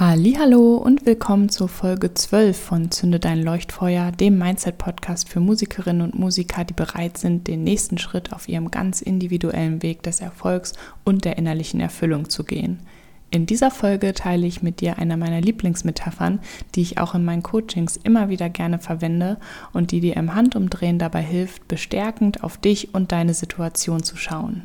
Hallo und willkommen zur Folge 12 von Zünde dein Leuchtfeuer, dem Mindset Podcast für Musikerinnen und Musiker, die bereit sind, den nächsten Schritt auf ihrem ganz individuellen Weg des Erfolgs und der innerlichen Erfüllung zu gehen. In dieser Folge teile ich mit dir eine meiner Lieblingsmetaphern, die ich auch in meinen Coachings immer wieder gerne verwende und die dir im Handumdrehen dabei hilft, bestärkend auf dich und deine Situation zu schauen.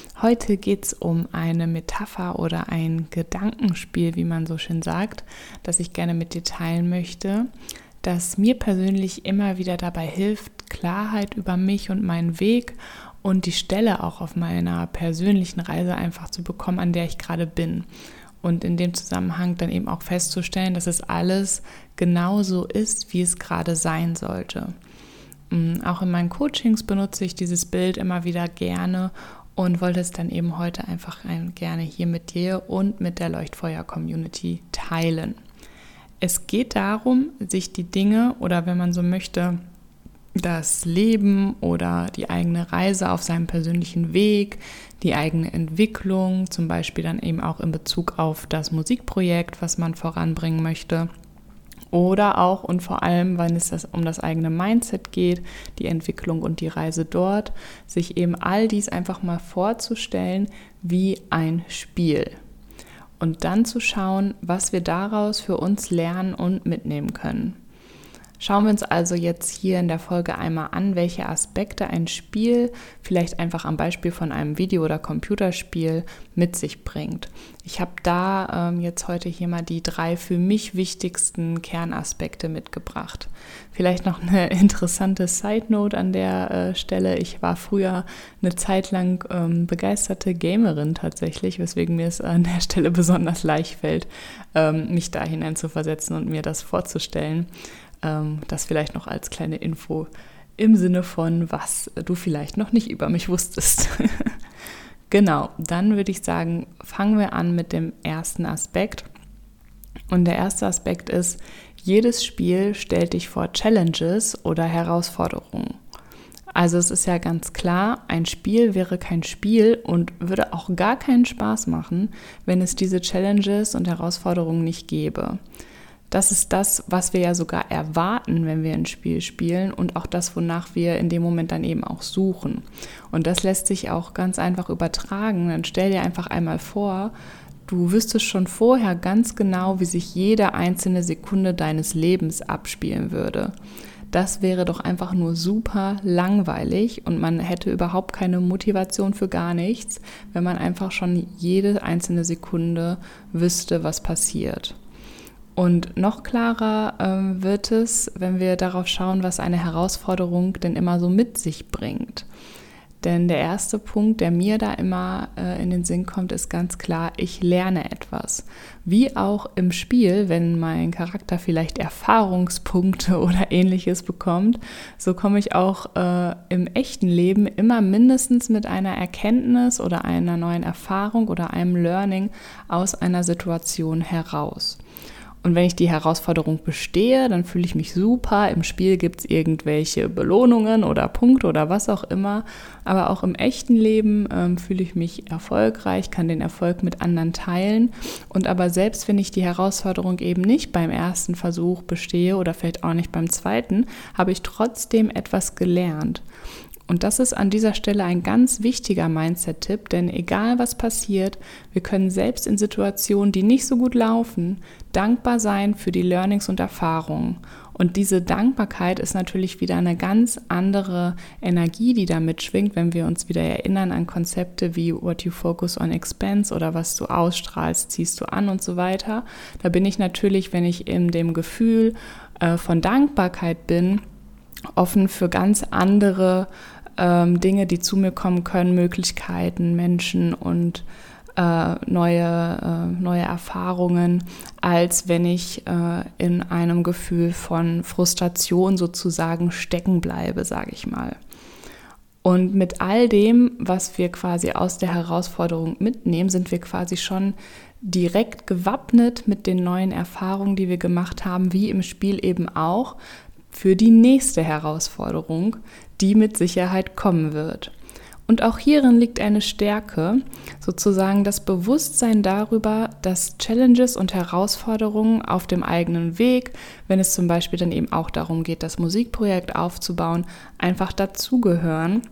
Heute geht es um eine Metapher oder ein Gedankenspiel, wie man so schön sagt, das ich gerne mit dir teilen möchte, das mir persönlich immer wieder dabei hilft, Klarheit über mich und meinen Weg und die Stelle auch auf meiner persönlichen Reise einfach zu bekommen, an der ich gerade bin. Und in dem Zusammenhang dann eben auch festzustellen, dass es alles genauso ist, wie es gerade sein sollte. Mm, auch in meinen Coachings benutze ich dieses Bild immer wieder gerne und wollte es dann eben heute einfach gerne hier mit dir und mit der Leuchtfeuer-Community teilen. Es geht darum, sich die Dinge oder wenn man so möchte, das Leben oder die eigene Reise auf seinem persönlichen Weg, die eigene Entwicklung, zum Beispiel dann eben auch in Bezug auf das Musikprojekt, was man voranbringen möchte, oder auch und vor allem, wenn es das um das eigene Mindset geht, die Entwicklung und die Reise dort, sich eben all dies einfach mal vorzustellen wie ein Spiel. Und dann zu schauen, was wir daraus für uns lernen und mitnehmen können. Schauen wir uns also jetzt hier in der Folge einmal an, welche Aspekte ein Spiel vielleicht einfach am Beispiel von einem Video- oder Computerspiel mit sich bringt. Ich habe da ähm, jetzt heute hier mal die drei für mich wichtigsten Kernaspekte mitgebracht. Vielleicht noch eine interessante Side Note an der äh, Stelle. Ich war früher eine Zeit lang ähm, begeisterte Gamerin tatsächlich, weswegen mir es an der Stelle besonders leicht fällt, ähm, mich da hinein zu versetzen und mir das vorzustellen. Ähm, das vielleicht noch als kleine Info im Sinne von, was du vielleicht noch nicht über mich wusstest. genau, dann würde ich sagen, fangen wir an mit dem ersten Aspekt. Und der erste Aspekt ist, jedes Spiel stellt dich vor Challenges oder Herausforderungen. Also es ist ja ganz klar, ein Spiel wäre kein Spiel und würde auch gar keinen Spaß machen, wenn es diese Challenges und Herausforderungen nicht gäbe. Das ist das, was wir ja sogar erwarten, wenn wir ein Spiel spielen und auch das, wonach wir in dem Moment dann eben auch suchen. Und das lässt sich auch ganz einfach übertragen. Dann stell dir einfach einmal vor, du wüsstest schon vorher ganz genau, wie sich jede einzelne Sekunde deines Lebens abspielen würde. Das wäre doch einfach nur super langweilig und man hätte überhaupt keine Motivation für gar nichts, wenn man einfach schon jede einzelne Sekunde wüsste, was passiert. Und noch klarer ähm, wird es, wenn wir darauf schauen, was eine Herausforderung denn immer so mit sich bringt. Denn der erste Punkt, der mir da immer äh, in den Sinn kommt, ist ganz klar, ich lerne etwas. Wie auch im Spiel, wenn mein Charakter vielleicht Erfahrungspunkte oder ähnliches bekommt, so komme ich auch äh, im echten Leben immer mindestens mit einer Erkenntnis oder einer neuen Erfahrung oder einem Learning aus einer Situation heraus. Und wenn ich die Herausforderung bestehe, dann fühle ich mich super. Im Spiel gibt es irgendwelche Belohnungen oder Punkte oder was auch immer. Aber auch im echten Leben ähm, fühle ich mich erfolgreich, kann den Erfolg mit anderen teilen. Und aber selbst wenn ich die Herausforderung eben nicht beim ersten Versuch bestehe oder vielleicht auch nicht beim zweiten, habe ich trotzdem etwas gelernt. Und das ist an dieser Stelle ein ganz wichtiger Mindset-Tipp, denn egal was passiert, wir können selbst in Situationen, die nicht so gut laufen, dankbar sein für die Learnings und Erfahrungen Und diese Dankbarkeit ist natürlich wieder eine ganz andere Energie, die da mitschwingt, wenn wir uns wieder erinnern an Konzepte wie What you focus on expense oder was du ausstrahlst, ziehst du an und so weiter. Da bin ich natürlich, wenn ich in dem Gefühl äh, von Dankbarkeit bin, offen für ganz andere ähm, Dinge, die zu mir kommen können, Möglichkeiten, Menschen und äh, neue, äh, neue Erfahrungen, als wenn ich äh, in einem Gefühl von Frustration sozusagen stecken bleibe, sage ich mal. Und mit all dem, was wir quasi aus der Herausforderung mitnehmen, sind wir quasi schon direkt gewappnet mit den neuen Erfahrungen, die wir gemacht haben, wie im Spiel eben auch, für die nächste Herausforderung, die mit Sicherheit kommen wird. Und auch hierin liegt eine Stärke, sozusagen das Bewusstsein darüber, dass Challenges und Herausforderungen auf dem eigenen Weg, wenn es zum Beispiel dann eben auch darum geht, das Musikprojekt aufzubauen, einfach dazugehören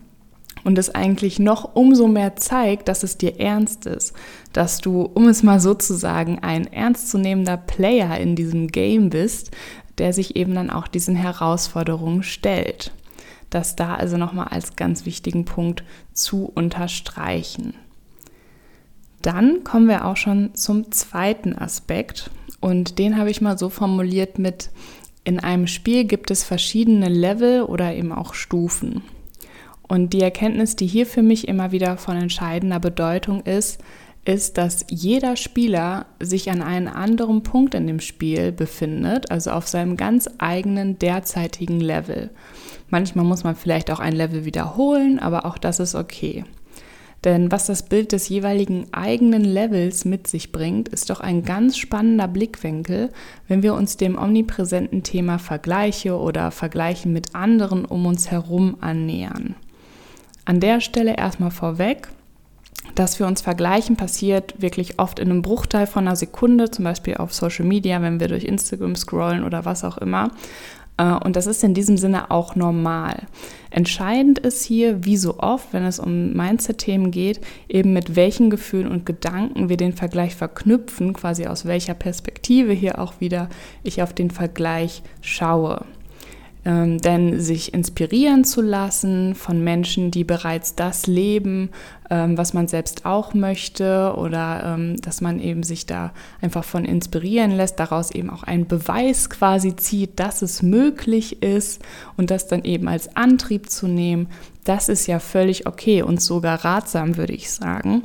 und es eigentlich noch umso mehr zeigt, dass es dir ernst ist, dass du, um es mal so zu sagen, ein ernstzunehmender Player in diesem Game bist, der sich eben dann auch diesen Herausforderungen stellt das da also nochmal als ganz wichtigen Punkt zu unterstreichen. Dann kommen wir auch schon zum zweiten Aspekt und den habe ich mal so formuliert mit, in einem Spiel gibt es verschiedene Level oder eben auch Stufen. Und die Erkenntnis, die hier für mich immer wieder von entscheidender Bedeutung ist, ist, dass jeder Spieler sich an einem anderen Punkt in dem Spiel befindet, also auf seinem ganz eigenen derzeitigen Level. Manchmal muss man vielleicht auch ein Level wiederholen, aber auch das ist okay. Denn was das Bild des jeweiligen eigenen Levels mit sich bringt, ist doch ein ganz spannender Blickwinkel, wenn wir uns dem omnipräsenten Thema Vergleiche oder Vergleichen mit anderen um uns herum annähern. An der Stelle erstmal vorweg, dass wir uns vergleichen, passiert wirklich oft in einem Bruchteil von einer Sekunde, zum Beispiel auf Social Media, wenn wir durch Instagram scrollen oder was auch immer. Äh, und das ist in diesem Sinne auch normal. Entscheidend ist hier, wie so oft, wenn es um Mindset-Themen geht, eben mit welchen Gefühlen und Gedanken wir den Vergleich verknüpfen, quasi aus welcher Perspektive hier auch wieder ich auf den Vergleich schaue. Ähm, denn sich inspirieren zu lassen von Menschen, die bereits das leben, ähm, was man selbst auch möchte, oder ähm, dass man eben sich da einfach von inspirieren lässt, daraus eben auch einen Beweis quasi zieht, dass es möglich ist und das dann eben als Antrieb zu nehmen, das ist ja völlig okay und sogar ratsam, würde ich sagen.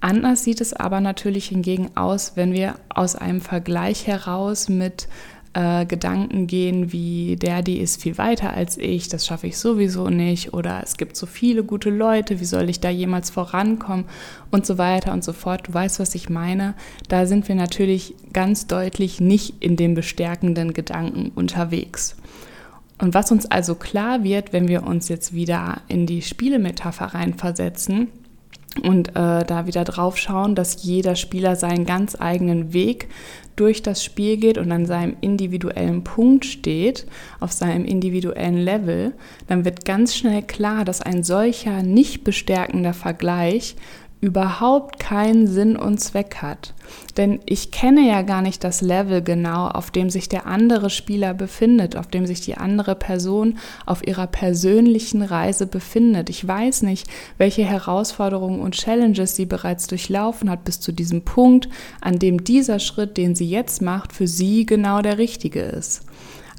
Anders sieht es aber natürlich hingegen aus, wenn wir aus einem Vergleich heraus mit äh, Gedanken gehen wie der, die ist viel weiter als ich, das schaffe ich sowieso nicht oder es gibt so viele gute Leute, wie soll ich da jemals vorankommen und so weiter und so fort. Du weißt, was ich meine. Da sind wir natürlich ganz deutlich nicht in den bestärkenden Gedanken unterwegs. Und was uns also klar wird, wenn wir uns jetzt wieder in die Spielemetapher reinversetzen, und äh, da wieder drauf schauen, dass jeder Spieler seinen ganz eigenen Weg durch das Spiel geht und an seinem individuellen Punkt steht, auf seinem individuellen Level, dann wird ganz schnell klar, dass ein solcher nicht bestärkender Vergleich überhaupt keinen Sinn und Zweck hat. Denn ich kenne ja gar nicht das Level genau, auf dem sich der andere Spieler befindet, auf dem sich die andere Person auf ihrer persönlichen Reise befindet. Ich weiß nicht, welche Herausforderungen und Challenges sie bereits durchlaufen hat bis zu diesem Punkt, an dem dieser Schritt, den sie jetzt macht, für sie genau der richtige ist.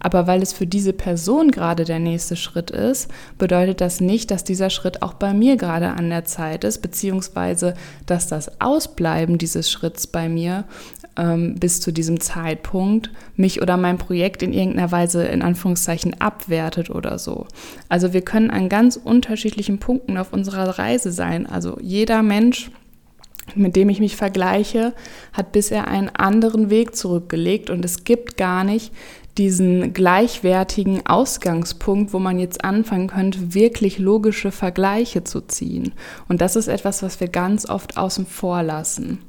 Aber weil es für diese Person gerade der nächste Schritt ist, bedeutet das nicht, dass dieser Schritt auch bei mir gerade an der Zeit ist, beziehungsweise dass das Ausbleiben dieses Schritts bei mir ähm, bis zu diesem Zeitpunkt mich oder mein Projekt in irgendeiner Weise in Anführungszeichen abwertet oder so. Also wir können an ganz unterschiedlichen Punkten auf unserer Reise sein. Also jeder Mensch mit dem ich mich vergleiche, hat bisher einen anderen Weg zurückgelegt und es gibt gar nicht diesen gleichwertigen Ausgangspunkt, wo man jetzt anfangen könnte, wirklich logische Vergleiche zu ziehen. Und das ist etwas, was wir ganz oft außen vor lassen.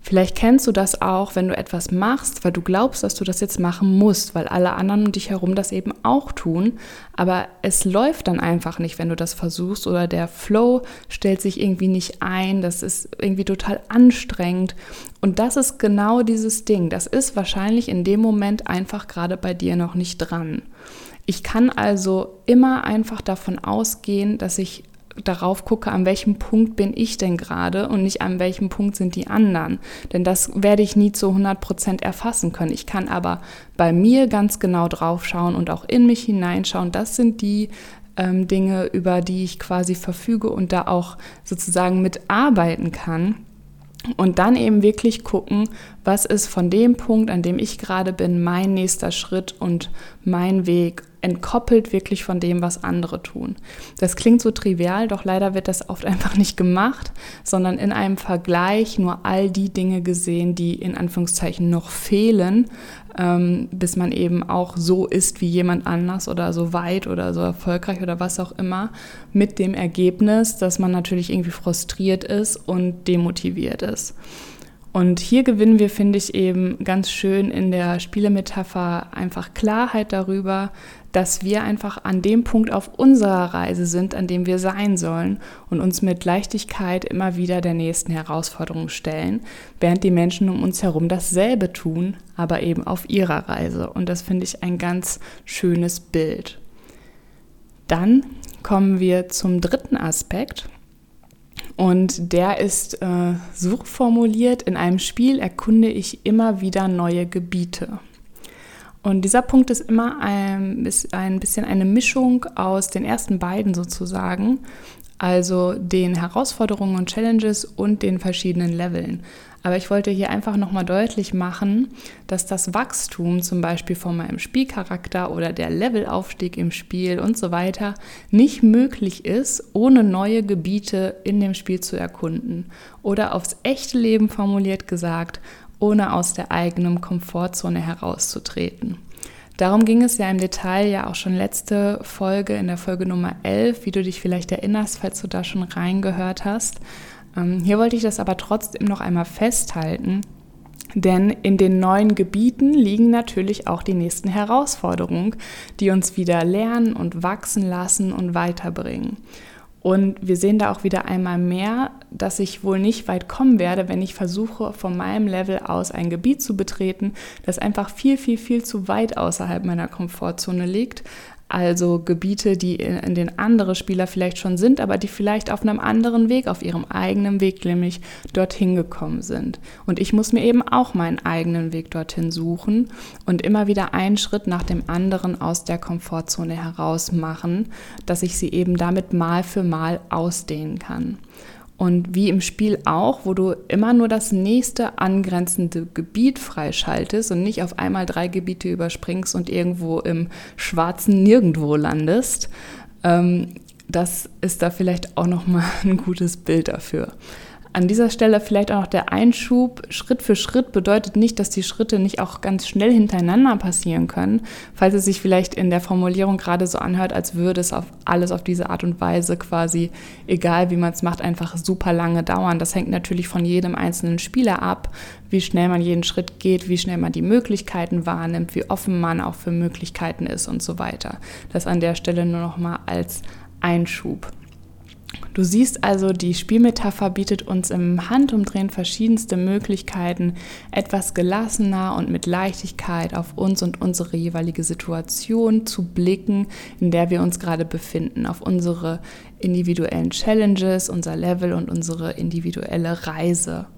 Vielleicht kennst du das auch, wenn du etwas machst, weil du glaubst, dass du das jetzt machen musst, weil alle anderen um dich herum das eben auch tun. Aber es läuft dann einfach nicht, wenn du das versuchst oder der Flow stellt sich irgendwie nicht ein. Das ist irgendwie total anstrengend. Und das ist genau dieses Ding. Das ist wahrscheinlich in dem Moment einfach gerade bei dir noch nicht dran. Ich kann also immer einfach davon ausgehen, dass ich darauf gucke, an welchem Punkt bin ich denn gerade und nicht an welchem Punkt sind die anderen. Denn das werde ich nie zu 100 Prozent erfassen können. Ich kann aber bei mir ganz genau drauf schauen und auch in mich hineinschauen. Das sind die ähm, Dinge, über die ich quasi verfüge und da auch sozusagen mitarbeiten kann. Und dann eben wirklich gucken, was ist von dem Punkt, an dem ich gerade bin, mein nächster Schritt und mein Weg entkoppelt wirklich von dem, was andere tun. Das klingt so trivial, doch leider wird das oft einfach nicht gemacht, sondern in einem Vergleich nur all die Dinge gesehen, die in Anführungszeichen noch fehlen, ähm, bis man eben auch so ist wie jemand anders oder so weit oder so erfolgreich oder was auch immer, mit dem Ergebnis, dass man natürlich irgendwie frustriert ist und demotiviert ist. Und hier gewinnen wir, finde ich, eben ganz schön in der Spielemetapher einfach Klarheit darüber, dass wir einfach an dem Punkt auf unserer Reise sind, an dem wir sein sollen und uns mit Leichtigkeit immer wieder der nächsten Herausforderung stellen, während die Menschen um uns herum dasselbe tun, aber eben auf ihrer Reise. Und das finde ich ein ganz schönes Bild. Dann kommen wir zum dritten Aspekt. Und der ist äh, so formuliert, in einem Spiel erkunde ich immer wieder neue Gebiete. Und dieser Punkt ist immer ein, ist ein bisschen eine Mischung aus den ersten beiden sozusagen, also den Herausforderungen und Challenges und den verschiedenen Leveln. Aber ich wollte hier einfach nochmal deutlich machen, dass das Wachstum zum Beispiel von meinem Spielcharakter oder der Levelaufstieg im Spiel und so weiter nicht möglich ist, ohne neue Gebiete in dem Spiel zu erkunden. Oder aufs echte Leben formuliert gesagt, ohne aus der eigenen Komfortzone herauszutreten. Darum ging es ja im Detail ja auch schon letzte Folge, in der Folge Nummer 11, wie du dich vielleicht erinnerst, falls du da schon reingehört hast. Ähm, hier wollte ich das aber trotzdem noch einmal festhalten, denn in den neuen Gebieten liegen natürlich auch die nächsten Herausforderungen, die uns wieder lernen und wachsen lassen und weiterbringen. Und wir sehen da auch wieder einmal mehr, dass ich wohl nicht weit kommen werde, wenn ich versuche, von meinem Level aus ein Gebiet zu betreten, das einfach viel, viel, viel zu weit außerhalb meiner Komfortzone liegt, also Gebiete, die in, den andere Spieler vielleicht schon sind, aber die vielleicht auf einem anderen Weg, auf ihrem eigenen Weg nämlich dorthin gekommen sind. Und ich muss mir eben auch meinen eigenen Weg dorthin suchen und immer wieder einen Schritt nach dem anderen aus der Komfortzone heraus machen, dass ich sie eben damit Mal für Mal ausdehnen kann. Und wie im Spiel auch, wo du immer nur das nächste angrenzende Gebiet freischaltest und nicht auf einmal drei Gebiete überspringst und irgendwo im schwarzen Nirgendwo landest. Ähm, das ist da vielleicht auch nochmal ein gutes Bild dafür. An dieser Stelle vielleicht auch noch der Einschub. Schritt für Schritt bedeutet nicht, dass die Schritte nicht auch ganz schnell hintereinander passieren können, falls es sich vielleicht in der Formulierung gerade so anhört, als würde es auf alles auf diese Art und Weise quasi, egal wie man es macht, einfach super lange dauern. Das hängt natürlich von jedem einzelnen Spieler ab, wie schnell man jeden Schritt geht, wie schnell man die Möglichkeiten wahrnimmt, wie offen man auch für Möglichkeiten ist und so weiter. Das an der Stelle nur noch mal als Einschub. Du siehst also, die Spielmetapher bietet uns im Handumdrehen verschiedenste Möglichkeiten, etwas gelassener und mit Leichtigkeit auf uns und unsere jeweilige Situation zu blicken, in der wir uns gerade befinden, auf unsere individuellen Challenges, unser Level und unsere individuelle Reise.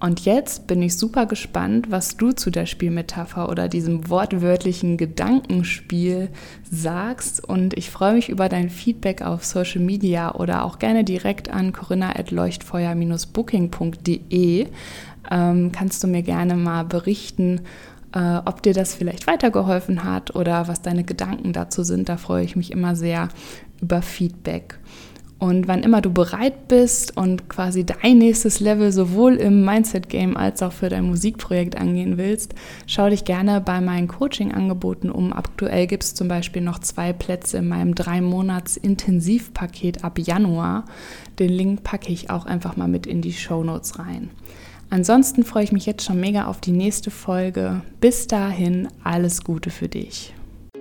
Und jetzt bin ich super gespannt, was du zu der Spielmetapher oder diesem wortwörtlichen Gedankenspiel sagst. Und ich freue mich über dein Feedback auf Social Media oder auch gerne direkt an corinna.leuchtfeuer-booking.de. Ähm, kannst du mir gerne mal berichten, äh, ob dir das vielleicht weitergeholfen hat oder was deine Gedanken dazu sind. Da freue ich mich immer sehr über Feedback. Und wann immer du bereit bist und quasi dein nächstes Level sowohl im Mindset-Game als auch für dein Musikprojekt angehen willst, schau dich gerne bei meinen Coaching-Angeboten um. Aktuell gibt es zum Beispiel noch zwei Plätze in meinem drei Monats Intensivpaket ab Januar. Den Link packe ich auch einfach mal mit in die Show Notes rein. Ansonsten freue ich mich jetzt schon mega auf die nächste Folge. Bis dahin, alles Gute für dich.